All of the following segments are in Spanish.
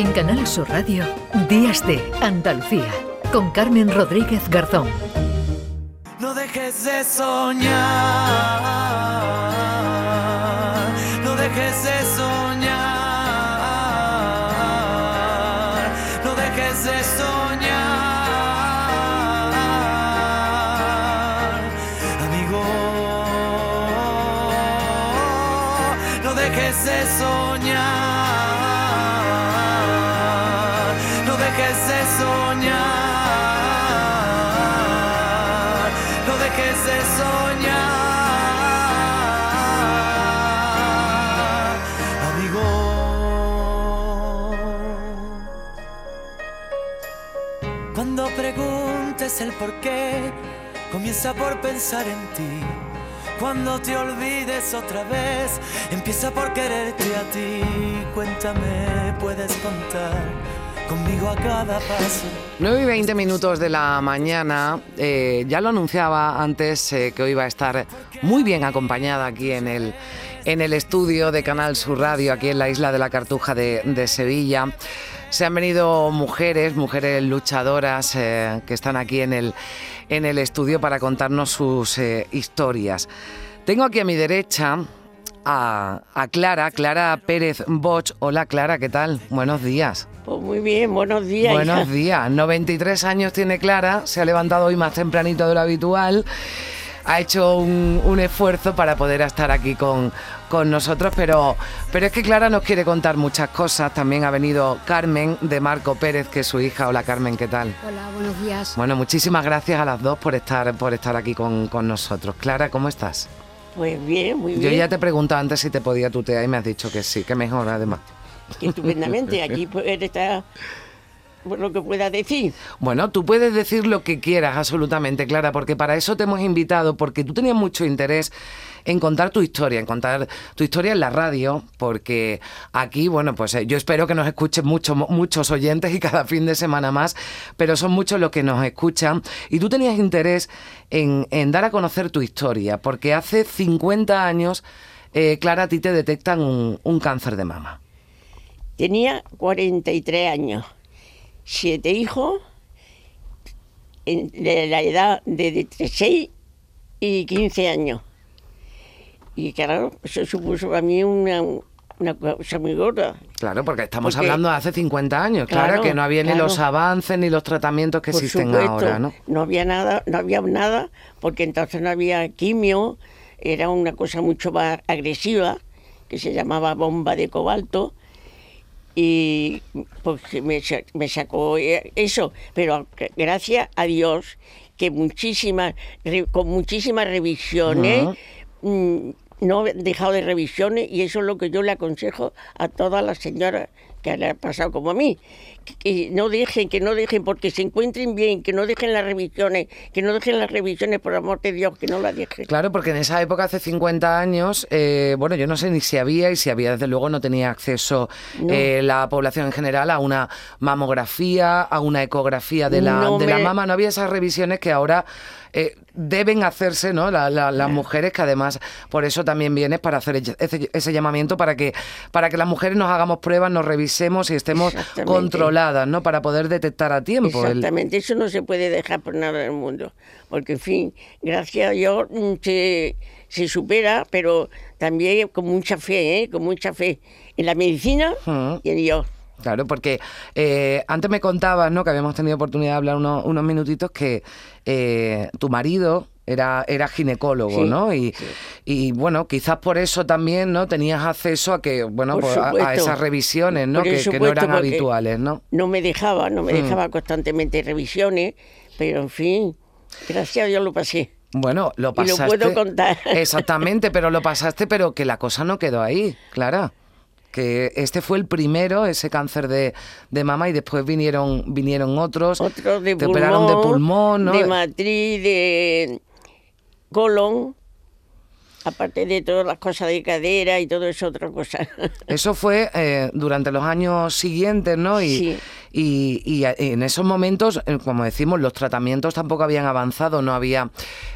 En Canal Sur Radio, Días de Andalucía, con Carmen Rodríguez Garzón. No dejes de soñar, no dejes de soñar, no dejes de soñar, amigo, no dejes de soñar, preguntes el por qué, comienza por pensar en ti. Cuando te olvides otra vez, empieza por quererte a ti. Cuéntame, puedes contar conmigo a cada paso. 9 y 20 minutos de la mañana. eh, ya lo anunciaba antes eh, que hoy iba a estar muy bien acompañada aquí en el, en el estudio de Canal Sur Radio, aquí en la isla de la Cartuja de, de Sevilla. Se han venido mujeres, mujeres luchadoras eh, que están aquí en el, en el estudio para contarnos sus eh, historias. Tengo aquí a mi derecha a, a Clara, Clara Pérez Boch. Hola Clara, ¿qué tal? Buenos días. Pues muy bien, buenos días. Buenos hija. días. 93 años tiene Clara, se ha levantado hoy más tempranito de lo habitual. Ha hecho un, un esfuerzo para poder estar aquí con, con nosotros, pero, pero es que Clara nos quiere contar muchas cosas. También ha venido Carmen de Marco Pérez, que es su hija. Hola Carmen, ¿qué tal? Hola, buenos días. Bueno, muchísimas gracias a las dos por estar, por estar aquí con, con nosotros. Clara, ¿cómo estás? Pues bien, muy Yo bien. ya te preguntaba antes si te podía tutear y me has dicho que sí, que mejor además. que Estupendamente. Aquí pues, está lo que pueda decir. Bueno, tú puedes decir lo que quieras, absolutamente, Clara, porque para eso te hemos invitado, porque tú tenías mucho interés en contar tu historia, en contar tu historia en la radio, porque aquí, bueno, pues eh, yo espero que nos escuchen muchos muchos oyentes y cada fin de semana más, pero son muchos los que nos escuchan. Y tú tenías interés en, en dar a conocer tu historia, porque hace 50 años, eh, Clara, a ti te detectan un, un cáncer de mama. Tenía 43 años, siete hijos, en- de la edad de, de 6 y 15 años. Y claro, eso supuso para mí una, una cosa muy gorda. Claro, porque estamos Porque- hablando de hace 50 años, claro, Claro, que no había ni los avances ni los tratamientos que existen supuesto, ahora, ¿no? había nada, no había nada, porque entonces no había quimio, era una cosa mucho más agresiva, que se llamaba bomba de cobalto, y pues me, me sacó eh, eso, pero gracias a Dios que muchísimas, con muchísimas revisiones, mm, no he dejado de revisiones y eso es lo que yo le aconsejo a todas las señoras que le ha pasado como a mí. Que, no dejen, que no dejen, porque se encuentren bien, que no dejen las revisiones, que no dejen las revisiones, por amor de Dios, que no las dejen. Claro, porque en esa época, hace 50 años, eh, bueno, yo no sé ni si había y si había, desde luego no tenía acceso No. eh, la población en general a una mamografía, a una ecografía de la, No de la mama. No había esas revisiones que ahora eh, deben hacerse, ¿no? La- la- las mujeres, que además por eso también vienes para hacer ese, ese llamamiento para que, para que las mujeres nos hagamos pruebas, nos revisemos y estemos Exactamente. Controladas, ¿no? Para poder detectar a tiempo. el- Exactamente, eso no se puede dejar por nada del mundo, porque en fin, gracias a Dios mm, se, se supera, pero también con mucha fe, ¿eh? con mucha fe en la medicina y en Dios. Claro, porque eh, antes me contabas, ¿no? Que habíamos tenido oportunidad de hablar unos, unos minutitos que eh, tu marido era, era ginecólogo, Sí, ¿no? Y, y, bueno, quizás por eso también, ¿no? Tenías acceso a que, bueno, Por pues, a- a, supuesto. esas revisiones, ¿no? Por Que, que no supuesto, eran habituales, ¿no? No me dejaba, no me Mm. dejaba constantemente revisiones, pero en fin, gracias a Dios lo pasé. Bueno, lo Y lo pasaste. puedo contar. Exactamente, pero lo pasaste, pero que la cosa no quedó ahí, Clara. Que este fue el primero, ese cáncer de, de mama, y después vinieron, vinieron otros. Otros de te pulmón, operaron de pulmón, ¿no? de matriz, de colon. aparte de todas las cosas de cadera y todo eso, otra cosa. Eso fue eh, durante los años siguientes, ¿no? Y, Sí. y, en esos momentos, eh, como decimos, los tratamientos tampoco habían avanzado, no había,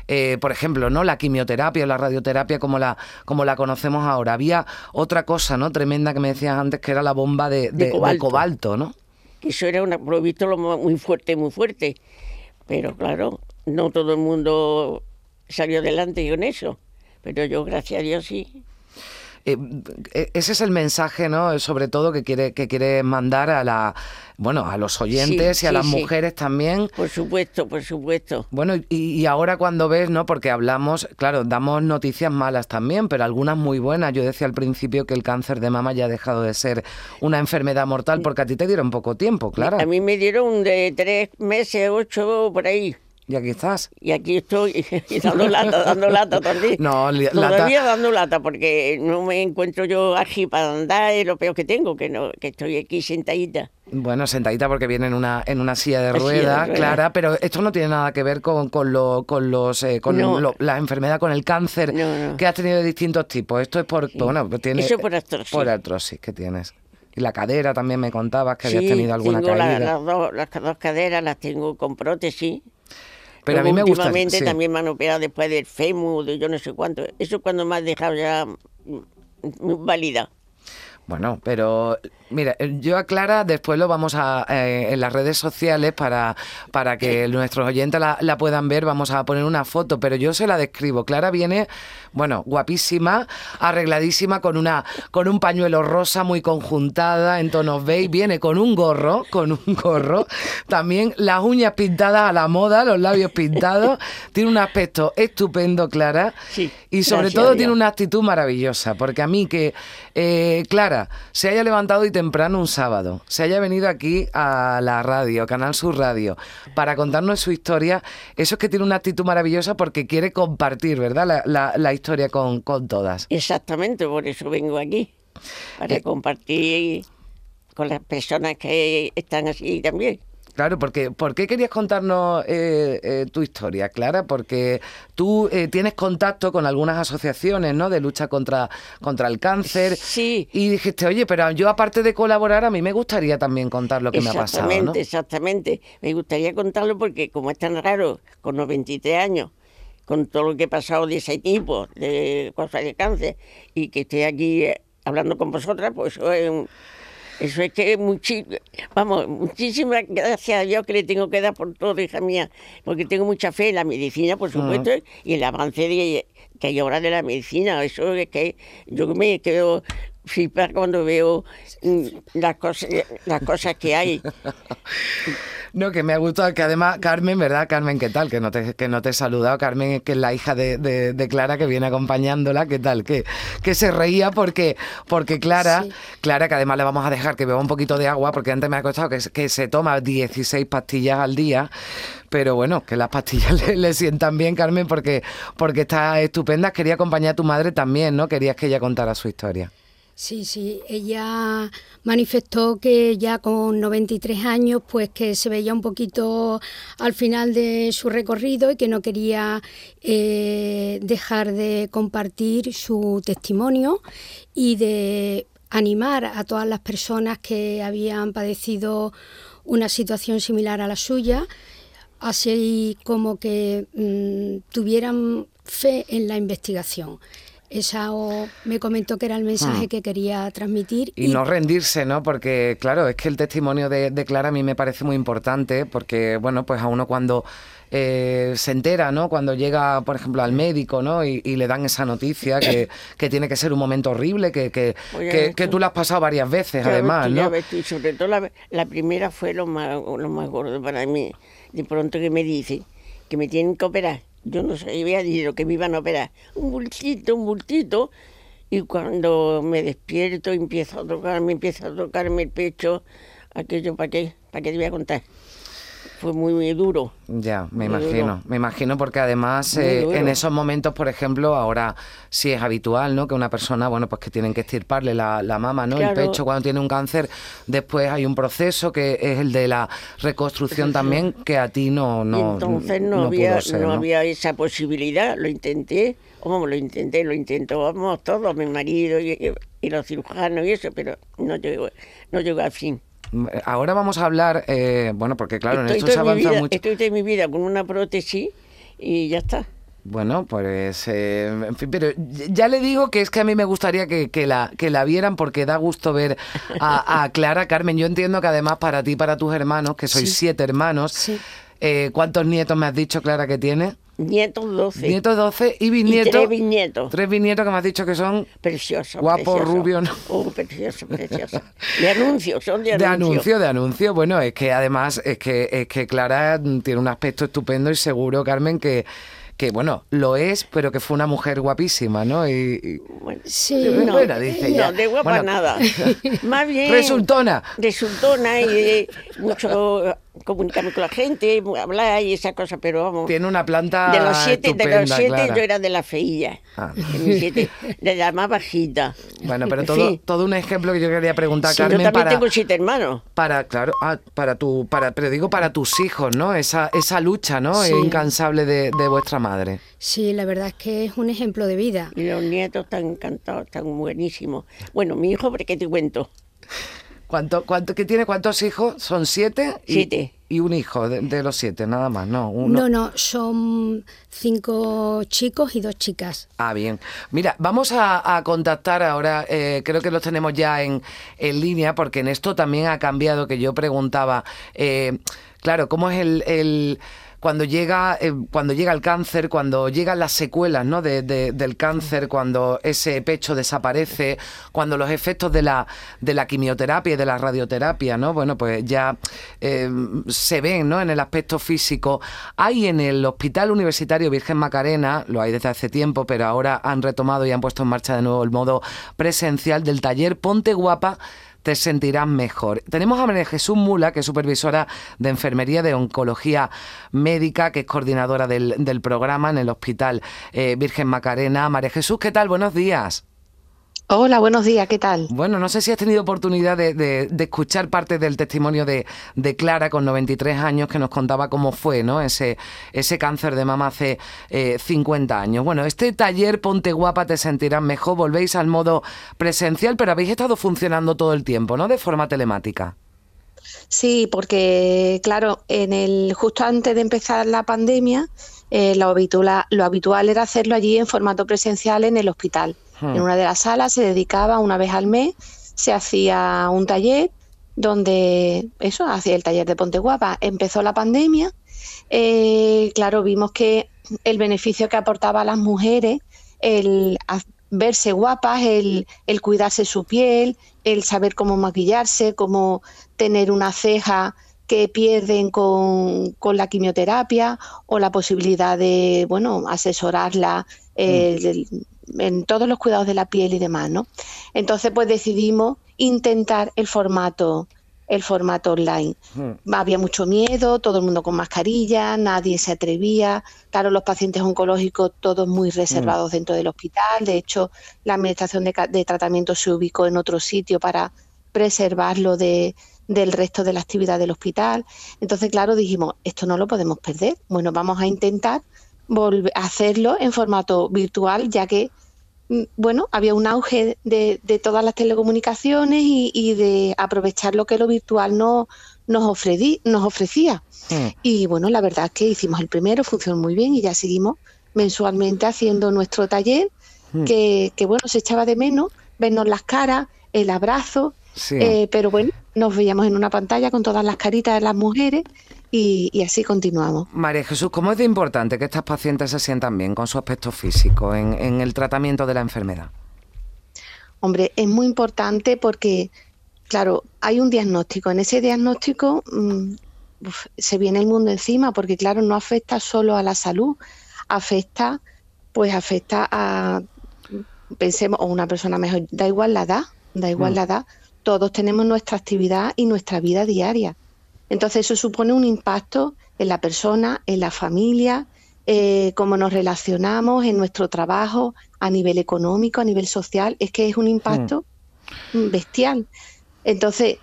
eh, por ejemplo, ¿no? La quimioterapia o la radioterapia como la, como la conocemos ahora. Había otra cosa, ¿no? Tremenda que me decías antes, que era la bomba de, de- de cobalto. cobalto, ¿no? eso era una, mo- muy fuerte, muy fuerte. Pero claro, no todo el mundo salió adelante con eso. Pero yo, gracias a Dios, sí. Eh, eh, ese es el mensaje, ¿no? Sobre todo que quiere, que quiere mandar a la, bueno, a los oyentes Sí, y a sí, las sí. mujeres también. Por supuesto, por supuesto. Bueno, y, y ahora cuando ves, ¿no? Porque hablamos, claro, damos noticias malas también, pero algunas muy buenas. Yo decía al principio que el cáncer de mama ya ha dejado de ser una enfermedad mortal porque a ti te dieron poco tiempo, claro. A mí me dieron de tres meses, ocho, por ahí. Y aquí estás. Y aquí estoy y dando lata, dando lata también. No, li- Todavía lata- dando lata, porque no me encuentro yo ágil para andar, es lo peor que tengo, que no que estoy aquí sentadita. Bueno, sentadita porque viene en una, en una silla de ruedas, ruedas. Clara, pero esto no tiene nada que ver con, con, lo- con los eh, con No. lo- la enfermedad, con el cáncer No, no. que has tenido de distintos tipos. Esto es por, bueno, pues tiene, Eso por artrosis. Por artrosis que tienes. Y la cadera también me contabas que habías tenido alguna tengo la- caída. las, dos, las dos caderas las tengo con prótesis. Pero a mí me gusta. Últimamente sí. también me han operado después del fémur, de yo no sé cuánto. Eso es cuando me has dejado ya mm, válida. Bueno, pero mira, eh, yo a Clara después lo vamos a eh, en las redes sociales para, para que nuestros oyentes la, la puedan ver, vamos a poner una foto, pero yo se la describo. Clara viene, bueno, guapísima, arregladísima con una con un pañuelo rosa muy conjuntada en tonos beige, viene con un gorro, con un gorro, también las uñas pintadas a la moda, los labios pintados, tiene un aspecto estupendo, Clara, Sí, y sobre todo tiene una actitud maravillosa, porque a mí que eh, Clara se haya levantado hoy temprano un sábado, se haya venido aquí a la radio, Canal Sur Radio, para contarnos su historia, eso es que tiene una actitud maravillosa porque quiere compartir, ¿verdad? La, la- la historia con, con todas. Exactamente, por eso vengo aquí. Para Eh. compartir con las personas que están así también. Claro, porque ¿por qué querías contarnos eh, eh, tu historia, Clara? Porque tú eh, tienes contacto con algunas asociaciones, ¿no? De lucha contra, contra el cáncer. Sí. Y dijiste, oye, pero yo aparte de colaborar, a mí me gustaría también contar lo que me ha pasado, exactamente, ¿no? exactamente. Me gustaría contarlo porque como es tan raro, con los 23 años, con todo lo que he pasado de ese tipo, de cosas de cáncer, y que esté aquí eh, hablando con vosotras, pues eso es un- Eso es que muchi vamos, muchísimas gracias a Dios que le tengo que dar por todo, hija mía, porque tengo mucha fe en la medicina, por supuesto, y el avance de, que hay ahora de la medicina. Eso es que yo me quedo flipar cuando veo mm, las cosas, las cosas que hay. No, que me ha gustado, que además, Carmen, ¿verdad? Carmen, ¿qué tal? Que no te, que no te he saludado. Carmen, que es la hija de, de- de Clara, que viene acompañándola, ¿qué tal? Que, que se reía porque, porque Clara, Sí. Clara, que además le vamos a dejar que beba un poquito de agua, porque antes me ha costado que, que se toma 16 pastillas al día, pero bueno, que las pastillas le, le sientan bien, Carmen, porque, porque está estupenda. Quería acompañar a tu madre también, ¿no? Querías que ella contara su historia. Sí, sí, ella manifestó que ya con 93 años, pues que se veía un poquito al final de su recorrido y que no quería eh, dejar de compartir su testimonio y de animar a todas las personas que habían padecido una situación similar a la suya, así como que mm, tuvieran fe en la investigación. Esa o- me comentó que era el mensaje que quería transmitir. Y no rendirse, ¿no? Porque, claro, es que el testimonio de, de Clara a mí me parece muy importante, porque, bueno, pues a uno cuando eh, se entera, ¿no? Cuando llega, por ejemplo, al médico, ¿no? Y, y le dan esa noticia que, que tiene que ser un momento horrible, que, que, que- que tú lo has pasado varias veces, Ya además, ¿no? ves y sobre todo la, la primera fue lo más, lo más gordo para mí. De pronto que me dicen que me tienen que operar. Yo no sabía ni lo que me iban a operar. Un bultito, un bultito. Y cuando me despierto, empiezo a tocarme, empieza a tocarme el pecho. Aquello, ¿para qué? ¿Para qué te voy a contar? Fue muy, muy duro. Ya, me Muy imagino, duro. me imagino porque además eh, en esos momentos, por ejemplo, ahora sí es habitual, ¿no? Que una persona, bueno, pues que tienen que estirparle la, la mama, ¿no? El pecho cuando tiene un cáncer, después hay un proceso que es el de la reconstrucción también, que a ti no, y no entonces no, no había, ser, no ¿no? había esa posibilidad. Lo intenté Como lo intenté, lo intentábamos todos, mi marido y, y los cirujanos y eso, pero no llegó, no llegó al fin. Ahora vamos a hablar, eh, bueno, porque claro, estoy en esto se avanza vida, mucho. Estoy de mi vida con una prótesis y ya está. Bueno, pues, eh, en fin, pero ya le digo que es que a mí me gustaría que, que, la, que la vieran porque da gusto ver a, a, Clara Carmen. Yo entiendo que además para ti, para tus hermanos, que sois Sí. siete hermanos, Sí. eh, ¿cuántos nietos me has dicho, Clara, que tiene? Nietos 12. Nietos 12 y y bisnietos. tres bisnietos. Tres bisnietos que me has dicho que son Precioso. Guapo, precioso. rubio, ¿no? Oh, precioso, precioso. De anuncio, son de de anuncio. anuncio, de anuncio. Bueno, es que además es que, es que Clara tiene un aspecto estupendo y seguro, Carmen, que, que bueno, lo es, pero que fue una mujer guapísima, ¿no? Y, y- Bueno, Sí, no, no, bueno, dice ya. no, de guapa Bueno, nada. Más bien. Resultona. Resultona y eh, mucho comunicarme con la gente, hablar y esas cosas, pero vamos. Tiene una planta de los siete, de los siete Clara. yo era de la feilla. Ah. De mis siete, de la más bajita. Bueno, pero todo, todo un ejemplo que yo quería preguntar, sí, yo Carmen, también para, tengo siete hermanos. para, claro, ah, para tu, para, pero digo para tus hijos, ¿no? Esa, esa lucha, ¿no? Sí. Incansable de, de vuestra madre. Sí, la verdad es que es un ejemplo de vida. Y los nietos están encantados, están buenísimos. Bueno, mi hijo, ¿por qué te cuento? ¿Cuánto, cuánto, ¿Qué tiene? ¿Cuántos hijos? ¿Son siete? Y- Siete. Y un hijo de, de los siete, nada más, ¿no? Uno. No, no, son cinco chicos y dos chicas. Ah, bien. Mira, vamos a, a contactar ahora, eh, creo que los tenemos ya en, en línea, porque en esto también ha cambiado, que yo preguntaba, eh, claro, ¿cómo es el... el- cuando llega, eh, cuando llega el cáncer, cuando llegan las secuelas ¿no? de- de- del cáncer, cuando ese pecho desaparece, cuando los efectos de la, de la quimioterapia y de la radioterapia, ¿no? Bueno, pues ya eh, se ven ¿no? en el aspecto físico. Hay en el Hospital Universitario Virgen Macarena, lo hay desde hace tiempo, pero ahora han retomado y han puesto en marcha de nuevo el modo presencial del taller Ponte Guapa te sentirás mejor. Tenemos a María Jesús Mula, que es supervisora de enfermería de oncología médica, que es coordinadora del, programa en el Hospital eh, Virgen Macarena. María Jesús, ¿qué tal? Buenos días. Hola, buenos días, ¿qué tal? Bueno, no sé si has tenido oportunidad de, de- de escuchar parte del testimonio de, de Clara con 93 años que nos contaba cómo fue ¿no? ese, ese cáncer de mama hace eh, 50 años. Bueno, este taller Ponte Guapa te sentirás mejor, volvéis al modo presencial, pero habéis estado funcionando todo el tiempo, ¿no? De forma telemática. Sí, porque claro, en el justo antes de empezar la pandemia, eh, lo, habitual, lo habitual era hacerlo allí en formato presencial en el hospital. Hmm. En una de las salas se dedicaba una vez al mes, se hacía un taller donde eso, hacía el taller de Ponte Guapa. Empezó la pandemia, eh, claro, vimos que el beneficio que aportaba a las mujeres, el verse guapas, el, el cuidarse su piel, el saber cómo maquillarse, cómo tener una ceja que pierden con, con la quimioterapia o la posibilidad de, bueno, asesorarla eh, del- en todos los cuidados de la piel y demás, ¿no? Entonces, pues decidimos intentar el formato el formato online. Había mucho miedo, todo el mundo con mascarilla, nadie se atrevía. Claro, los pacientes oncológicos todos muy reservados dentro del hospital. De hecho, la administración de tratamiento se ubicó en otro sitio para preservarlo de, del resto de la actividad del hospital. Entonces, claro, dijimos, esto no lo podemos perder. Bueno, vamos a intentar volver a hacerlo en formato virtual, ya que mm, bueno, había un auge de, de todas las telecomunicaciones y, y de aprovechar lo que lo virtual no, nos, ofrecí- nos ofrecía. Hmm. Y bueno, la verdad es que hicimos el primero, funcionó muy bien y ya seguimos mensualmente haciendo nuestro taller, Hmm. que, que bueno, se echaba de menos vernos las caras, el abrazo, Sí. eh, pero bueno, nos veíamos en una pantalla con todas las caritas de las mujeres y, y así continuamos. María Jesús, ¿cómo es de importante que estas pacientes se sientan bien con su aspecto físico en, en el tratamiento de la enfermedad? Hombre, es muy importante porque, claro, hay un diagnóstico. En ese diagnóstico mm, uf, se viene el mundo encima porque, claro, no afecta solo a la salud, afecta, pues afecta a, pensemos, o una persona mejor, da igual la edad, da igual Mm. la edad, todos tenemos nuestra actividad y nuestra vida diaria. Entonces eso supone un impacto en la persona, en la familia, eh, cómo nos relacionamos, en nuestro trabajo, a nivel económico, a nivel social. Es que es un impacto mm, bestial. Entonces,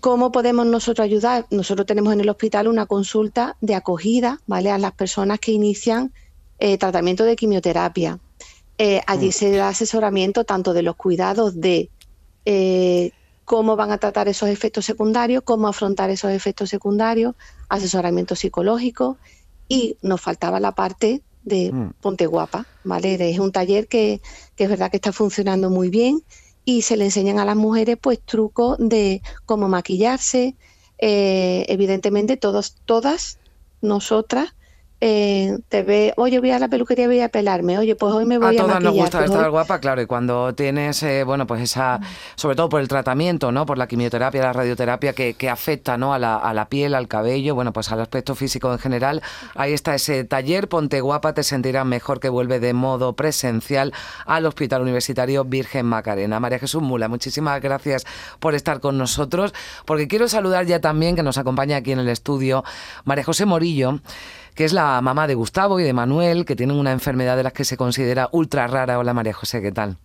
¿cómo podemos nosotros ayudar? Nosotros tenemos en el hospital una consulta de acogida, ¿vale? A las personas que inician eh, tratamiento de quimioterapia. Eh, allí mm. se da asesoramiento tanto de los cuidados de cómo van a tratar esos efectos secundarios, cómo afrontar esos efectos secundarios, asesoramiento psicológico y nos faltaba la parte de mm. Ponte Guapa, ¿vale? Es un taller que, que, es verdad que está funcionando muy bien y se le enseñan a las mujeres pues trucos de cómo maquillarse, eh, evidentemente todos, todas nosotras eh, te ve, oye, voy a la peluquería, voy a pelarme, oye, pues hoy me voy a, a todas nos gusta pues estar guapa, claro, y cuando tienes, eh, bueno, pues esa, sobre todo por el tratamiento, ¿no? Por la quimioterapia, la radioterapia que, que afecta, ¿no? A la, a la, piel, al cabello, bueno, pues al aspecto físico en general. Ahí está ese taller, ponte guapa, te sentirás mejor que vuelve de modo presencial al Hospital Universitario Virgen Macarena. María Jesús Mula, muchísimas gracias por estar con nosotros, porque quiero saludar ya también que nos acompaña aquí en el estudio María José Morillo que es la mamá de Gustavo y de Manuel, que tienen una enfermedad de las que se considera ultra rara. Hola María José, ¿qué tal?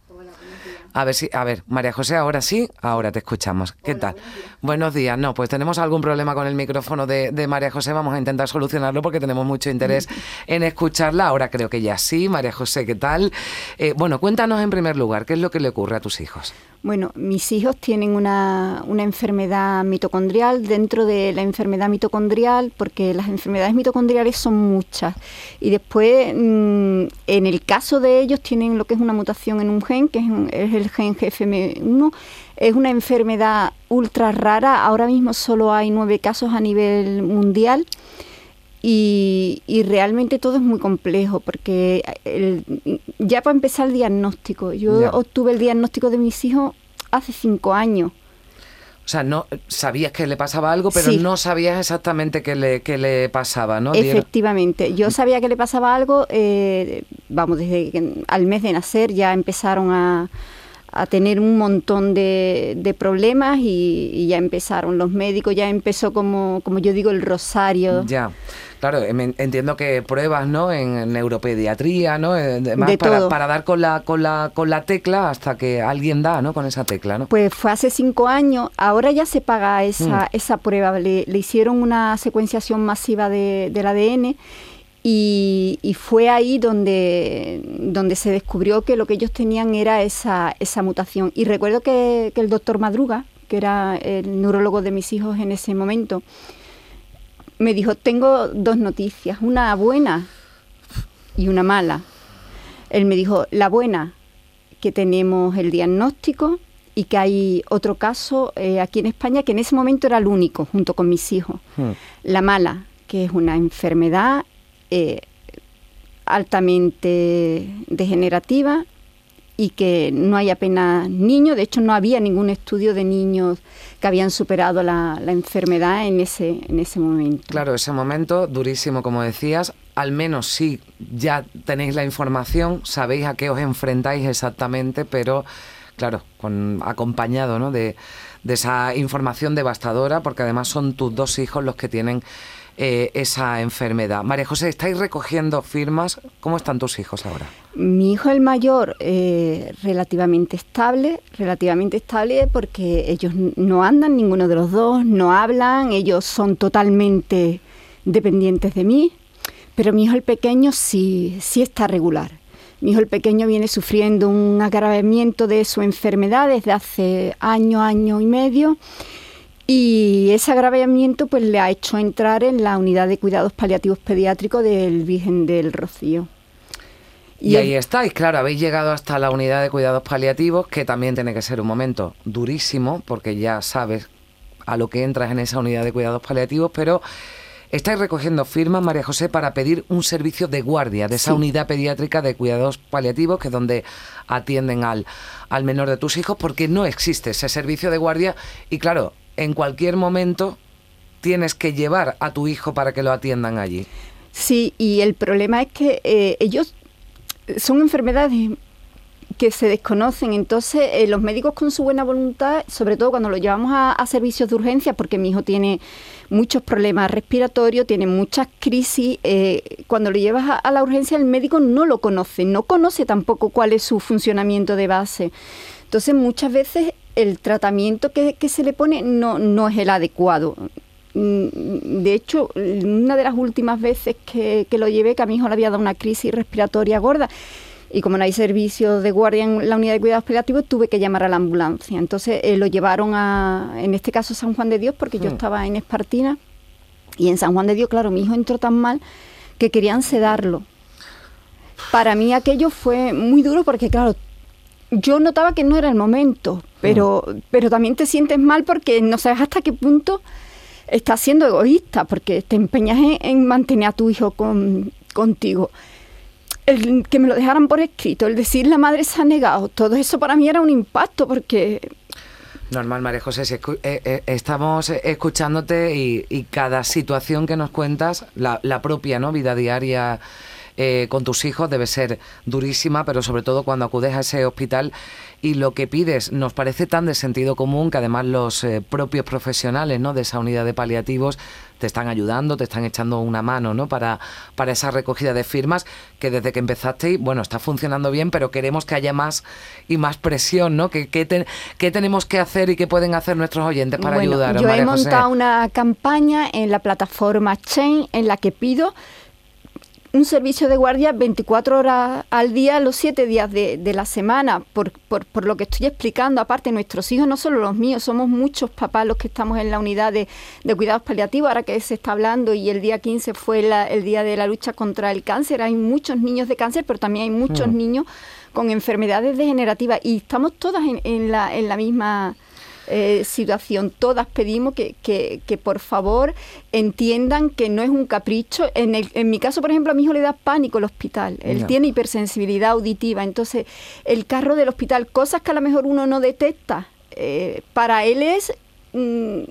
A ver si, a ver, María José, ahora sí, ahora te escuchamos. ¿Qué tal? Buenos días. No, pues tenemos algún problema con el micrófono de, de, María José. Vamos a intentar solucionarlo porque tenemos mucho interés en escucharla. Ahora creo que ya sí. María José, ¿qué tal? Eh, bueno, cuéntanos en primer lugar, ¿qué es lo que le ocurre a tus hijos? Bueno, mis hijos tienen una, enfermedad mitocondrial dentro de la enfermedad mitocondrial, porque las enfermedades mitocondriales son muchas. Y después, mm, en el caso de ellos, tienen lo que es una mutación en un gen, que es, el gen GFM1. Es una enfermedad ultra rara. Ahora mismo solo hay nueve casos a nivel mundial. Y, realmente todo es muy complejo porque ya para empezar el diagnóstico, yo obtuve el diagnóstico de mis hijos hace cinco años. O sea, no sabías que le pasaba algo, pero no sabías exactamente qué le, qué le pasaba, ¿no? Efectivamente, yo sabía que le pasaba algo, eh, vamos, desde que, al mes de nacer ya empezaron a, a tener un montón de, de problemas y, ya empezaron los médicos, ya empezó como, como yo digo, el rosario. Ya. Claro, em, entiendo que pruebas, ¿no? En neuropediatría, ¿no? Eh, para, para, dar con la, con la con la tecla hasta que alguien da, ¿no? Con esa tecla, ¿no? Pues fue hace cinco años. Ahora ya se paga esa, mm. esa prueba. Le, le, hicieron una secuenciación masiva de, del ADN y, fue ahí donde, donde se descubrió que lo que ellos tenían era esa, esa mutación. Y recuerdo que, el doctor Madruga, que era el neurólogo de mis hijos en ese momento, me dijo, tengo dos noticias, una buena y una mala. Él me dijo, la buena, que tenemos el diagnóstico y que hay otro caso eh, aquí en España que en ese momento era el único, junto con mis hijos. Hmm. La mala, que es una enfermedad eh, altamente degenerativa y que no hay apenas niños, de hecho no había ningún estudio de niños que habían superado la, enfermedad en ese, en ese momento. Claro, ese momento durísimo, como decías, al menos sí ya tenéis la información, sabéis a qué os enfrentáis exactamente, pero claro, acompañado ¿no? de, de esa información devastadora, porque además son tus dos hijos los que tienen eh, esa enfermedad. María José, ¿estáis recogiendo firmas? ¿Cómo están tus hijos ahora? Mi hijo el mayor, eh, relativamente estable, relativamente estable porque ellos no andan, ninguno de los dos, no hablan, ellos son totalmente dependientes de mí, pero mi hijo el pequeño sí, sí está regular. Mi hijo el pequeño viene sufriendo un agravamiento de su enfermedad desde hace año, año y medio y ese agravamiento pues le ha hecho entrar en la unidad de cuidados paliativos pediátricos del Virgen del Rocío. Y, ahí estáis, claro, habéis llegado hasta la unidad de cuidados paliativos, que también tiene que ser un momento durísimo, porque ya sabes a lo que entras en esa unidad de cuidados paliativos, pero estáis recogiendo firmas, María José, para pedir un servicio de guardia de esa unidad pediátrica de cuidados paliativos, que es donde atienden al, al menor de tus hijos, porque no existe ese servicio de guardia y claro, en cualquier momento tienes que llevar a tu hijo para que lo atiendan allí. Sí, y el problema es que eh, ellos son enfermedades que se desconocen. Entonces, eh, los médicos con su buena voluntad, sobre todo cuando lo llevamos a, servicios de urgencia, porque mi hijo tiene muchos problemas respiratorios, tiene muchas crisis, eh, cuando lo llevas a, la urgencia el médico no lo conoce, no conoce tampoco cuál es su funcionamiento de base. Entonces, muchas veces el tratamiento que, se le pone no, no es el adecuado. Mm, de hecho, una de las últimas veces que, lo llevé, que a mi hijo le había dado una crisis respiratoria gorda, y como no hay servicio de guardia en la unidad de cuidados paliativos, tuve que llamar a la ambulancia. Entonces eh, lo llevaron a, en este caso, San Juan de Dios, porque yo hmm. estaba en Espartina. Y en San Juan de Dios, claro, mi hijo entró tan mal que querían sedarlo. Para mí aquello fue muy duro porque, claro, yo notaba que no era el momento, pero, hmm. pero también te sientes mal porque no sabes hasta qué punto estás siendo egoísta, porque te empeñas en, mantener a tu hijo con, contigo el que me lo dejaran por escrito, el decir la madre se ha negado, todo eso para mí era un impacto porque... Normal, María José, si eh, eh, estamos escuchándote y, cada situación que nos cuentas, la, la propia ¿no? vida diaria eh, con tus hijos debe ser durísima, pero sobre todo cuando acudes a ese hospital y lo que pides nos parece tan de sentido común que además los eh, propios profesionales ¿no? de esa unidad de paliativos te están ayudando, te están echando una mano ¿no? para, para esa recogida de firmas que desde que empezaste, bueno, está funcionando bien, pero queremos que haya más y más presión, ¿no? ¿Qué, qué, tenemos que hacer y qué pueden hacer nuestros oyentes para ayudar? Yo he montado una campaña en la plataforma Chain en la que pido un servicio de guardia 24 horas al día, los 7 días de, la semana, por, por, lo que estoy explicando. Aparte, nuestros hijos, no solo los míos, somos muchos papás los que estamos en la unidad de, cuidados paliativos, ahora que se está hablando, y el día 15 fue el día de la lucha contra el cáncer. Hay muchos niños de cáncer, pero también hay muchos mm. niños con enfermedades degenerativas, y estamos todas en, la, en la misma eh, situación. Todas pedimos que, que, por favor entiendan que no es un capricho. En, el, en mi caso, por ejemplo, a mi hijo le da pánico el hospital. Él tiene hipersensibilidad auditiva. Entonces, el carro del hospital, cosas que a lo mejor uno no detecta, eh, para él es... Mm,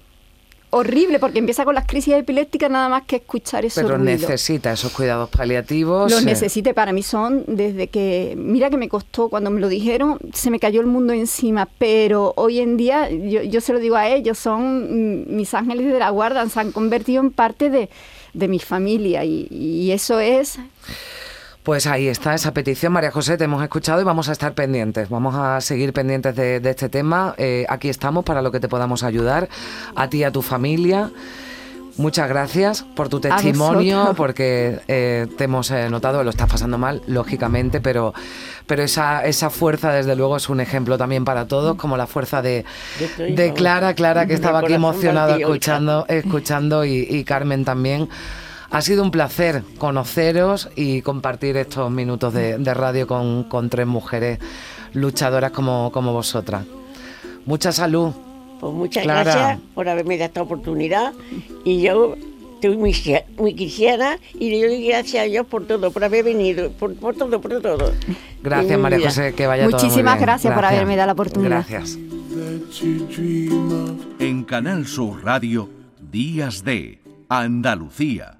horrible porque empieza con las crisis epilépticas nada más que escuchar eso. Pero necesita esos cuidados paliativos. Los necesite, para mí son desde que, mira que me costó, cuando me lo dijeron, se me cayó el mundo encima, pero hoy en día, yo, se lo digo a ellos, son mis ángeles de la guarda, se han convertido en parte de, mi familia y eso es pues ahí está esa petición, María José, te hemos escuchado y vamos a estar pendientes, vamos a seguir pendientes de, este tema. Eh, aquí estamos para lo que te podamos ayudar, a ti y a tu familia. Muchas gracias por tu testimonio, porque eh, te hemos eh, notado, lo estás pasando mal, lógicamente, pero, pero esa, esa fuerza, desde luego, es un ejemplo también para todos, como la fuerza de, de Clara, Clara, que estaba aquí emocionada escuchando, escuchando y, y Carmen también. Ha sido un placer conoceros y compartir estos minutos de, radio con, tres mujeres luchadoras como, como vosotras. Mucha salud. Pues muchas gracias por haberme dado esta oportunidad y yo estoy muy, muy quisiera y le doy gracias a Dios por todo, por haber venido, por, todo, por todo. Gracias María José, que vaya Muchísimas todo muy bien. gracias por haberme dado la oportunidad. Gracias. En Canal Sur Radio, Días de Andalucía